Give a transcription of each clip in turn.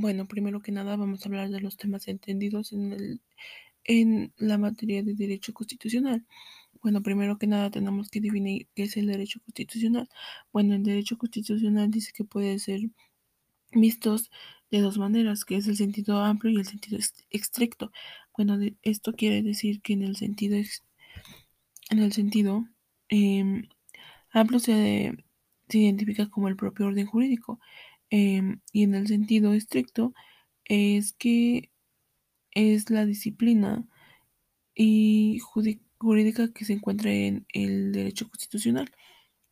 Bueno, primero que nada vamos a hablar de los temas entendidos en el, en la materia de derecho constitucional. Bueno, primero que nada tenemos que definir qué es el derecho constitucional. Bueno, el derecho constitucional dice que puede ser vistos de dos maneras, que es el sentido amplio y el sentido estricto. Bueno, esto quiere decir que en el sentido en el sentido em, amplio se, se, identifica como el propio orden jurídico em, y en el sentido estricto es que es la disciplina y jurídica que se encuentra en el derecho constitucional.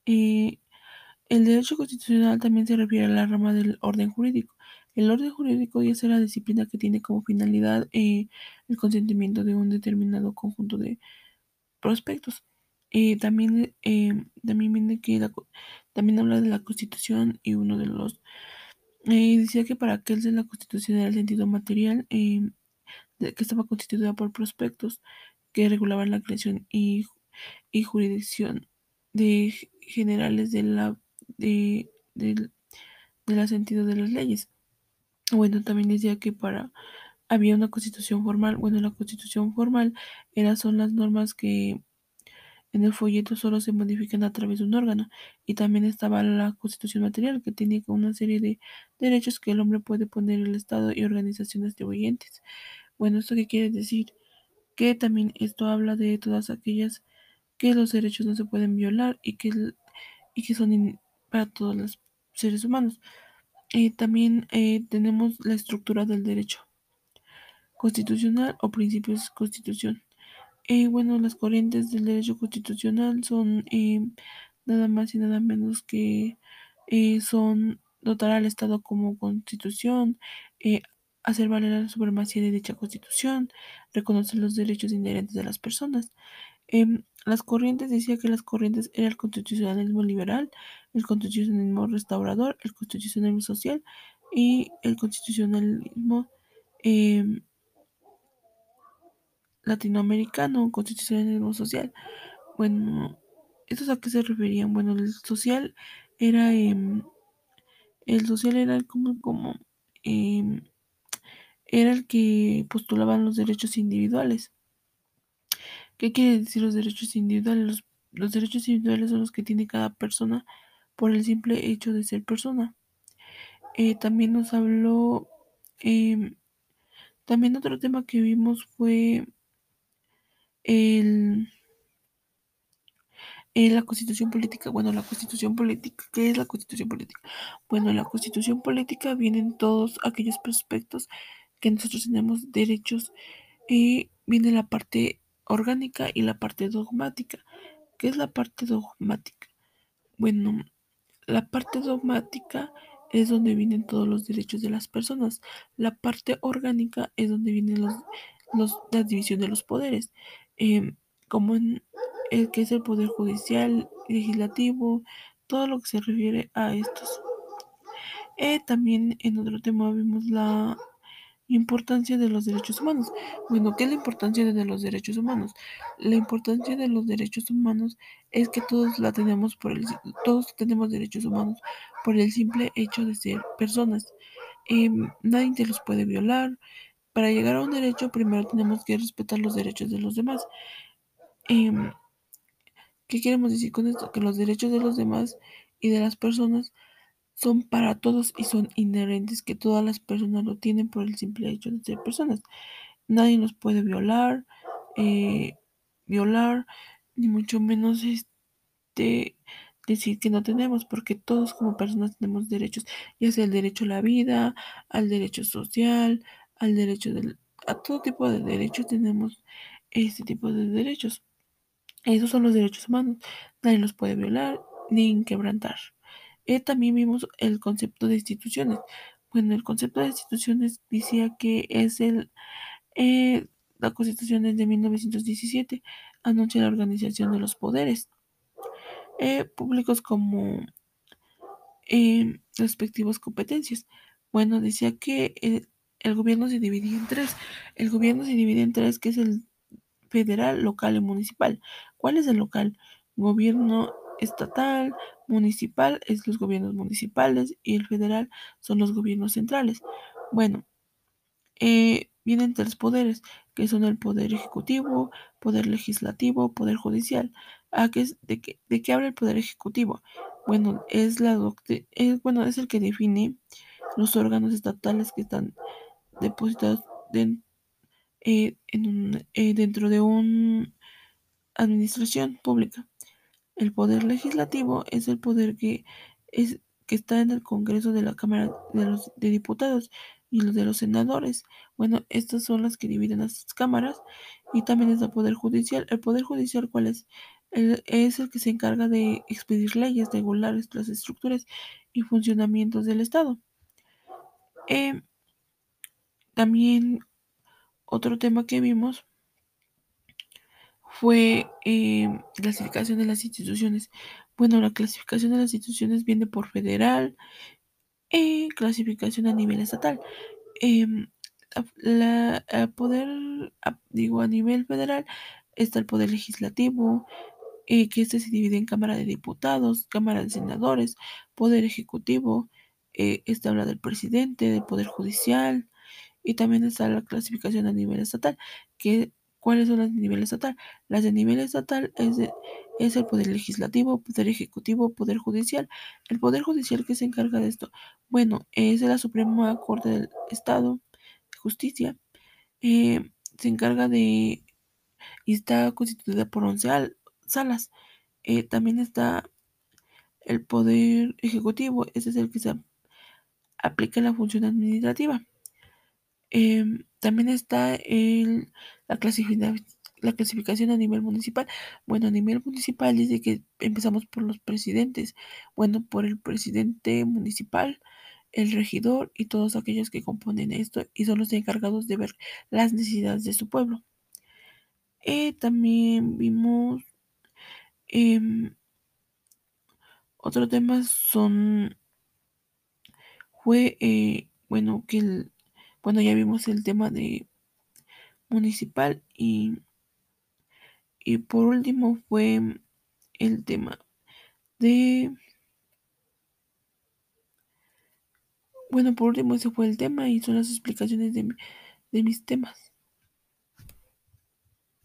Eh, el derecho constitucional también se refiere a la rama del orden jurídico. El orden jurídico es la disciplina que tiene como finalidad eh, el consentimiento de un determinado conjunto de prospectos. Eh, también, también viene que también habla de la constitución y uno de los decía que para de la constitución era el sentido material que estaba constituida por prospectos que regulaban la creación y, jurisdicción de generales de la de, de, la sentido de las leyes. Bueno, también decía que para había una constitución formal. Bueno, la constitución formal era son las normas que en el folleto solo se modifican a través de un órgano. Y también estaba la constitución material, que tenía una serie de derechos que el hombre puede poner el Estado y organizaciones atribuyentes. Bueno, ¿esto qué quiere decir? Que también esto habla de todas aquellas que los derechos no se pueden violar y que, y que son para todos los seres humanos. Eh, también eh, tenemos la estructura del derecho constitucional o principios de constitución. Eh, bueno, las corrientes del derecho constitucional son nada más y nada menos que son dotar al Estado como constitución, hacer valer la supremacía de dicha constitución, reconocer los derechos inherentes de las personas. Em, las corrientes decía que las corrientes era el constitucionalismo liberal, el constitucionalismo restaurador, el constitucionalismo social y el constitucionalismo em, latinoamericano, constitucionalismo social. Bueno, ¿estos a qué se referían? Bueno, el social era em, el social era como, como era el que postulaban los derechos individuales. ¿Qué quiere decir los derechos individuales? Los, derechos individuales son los que tiene cada persona por el simple hecho de ser persona. Eh, también nos habló, em, también otro tema que vimos fue el, la constitución política. Bueno, la constitución política, ¿qué es la constitución política? Bueno, en la constitución política vienen todos aquellos prospectos que nosotros tenemos derechos y viene la parte orgánica y la parte dogmática. ¿Qué es la parte dogmática? Bueno, la parte dogmática es donde vienen todos los derechos de las personas. La parte orgánica es donde vienen los, los la división de los poderes, em, como en el que es el poder judicial, legislativo, todo lo que se refiere a estos. Eh, también en otro tema vimos la Importancia de los derechos humanos. Bueno, ¿qué es la importancia de los derechos humanos? La importancia de los derechos humanos es que todos la tenemos por el todos tenemos derechos humanos por el simple hecho de ser personas. Em, nadie te los puede violar. Para llegar a un derecho, primero tenemos que respetar los derechos de los demás. Em, ¿Qué queremos decir con esto? Que los derechos de los demás y de las personas son para todos y son inherentes, que todas las personas lo tienen por el simple hecho de ser personas. Nadie nos puede violar, eh, violar, ni mucho menos este, decir que no tenemos, porque todos como personas tenemos derechos, ya sea el derecho a la vida, al derecho social, al derecho del, a todo tipo de derechos tenemos este tipo de derechos. Esos son los derechos humanos. Nadie los puede violar ni quebrantar. Eh, también vimos el concepto de instituciones. Bueno, el concepto de instituciones decía que es el... Eh, la Constitución de 1917 anuncia la organización de los poderes eh, públicos como respectivas competencias. Bueno, decía que el, gobierno se dividía en tres. El gobierno se divide en tres, que es el federal, local y municipal. ¿Cuál es el local? Gobierno estatal, municipal es los gobiernos municipales y el federal son los gobiernos centrales. Bueno, eh, vienen tres poderes, que son el poder ejecutivo, poder legislativo, poder judicial. ¿A qué, de, qué, ¿De qué habla el poder ejecutivo? Bueno, es, la es, bueno, es el que define los órganos estatales que están depositados de, eh, eh, dentro de una administración pública. El poder legislativo es el poder que, es, que está en el Congreso de la Cámara de, los, Diputados y los de los senadores. Bueno, estas son las que dividen las cámaras y también es el Poder Judicial. ¿El Poder Judicial cuál es? El, es el que se encarga de expedir leyes, de regular las estructuras y funcionamientos del Estado. Eh, también otro tema que vimos fue eh, clasificación de las instituciones. Bueno, la clasificación de las instituciones viene por federal, eh, clasificación a nivel estatal. Eh, la, a poder, a, digo, a nivel federal está el poder legislativo, eh, que este se divide en Cámara de Diputados, Cámara de Senadores, Poder Ejecutivo, eh, está habla del presidente, del Poder Judicial, y también está la clasificación a nivel estatal, que ¿Cuáles son las de nivel estatal? Las de nivel estatal es, es, el poder legislativo, poder ejecutivo, poder judicial. El poder judicial que se encarga de esto, bueno, es de la Suprema Corte del Estado de Justicia. Eh, se encarga de y está constituida por 11 salas. Eh, también está el poder ejecutivo, ese es el que se aplica la función administrativa. Eh, también está el, la, clasificación, la clasificación a nivel municipal. Bueno, a nivel municipal dice que empezamos por los presidentes. Bueno, por el presidente municipal, el regidor y todos aquellos que componen esto y son los encargados de ver las necesidades de su pueblo. Eh, también vimos eh, otro tema son fue eh, bueno que el bueno, ya vimos el tema de municipal y, y por último fue el tema de... Bueno, por último ese fue el tema y son las explicaciones de, de mis temas.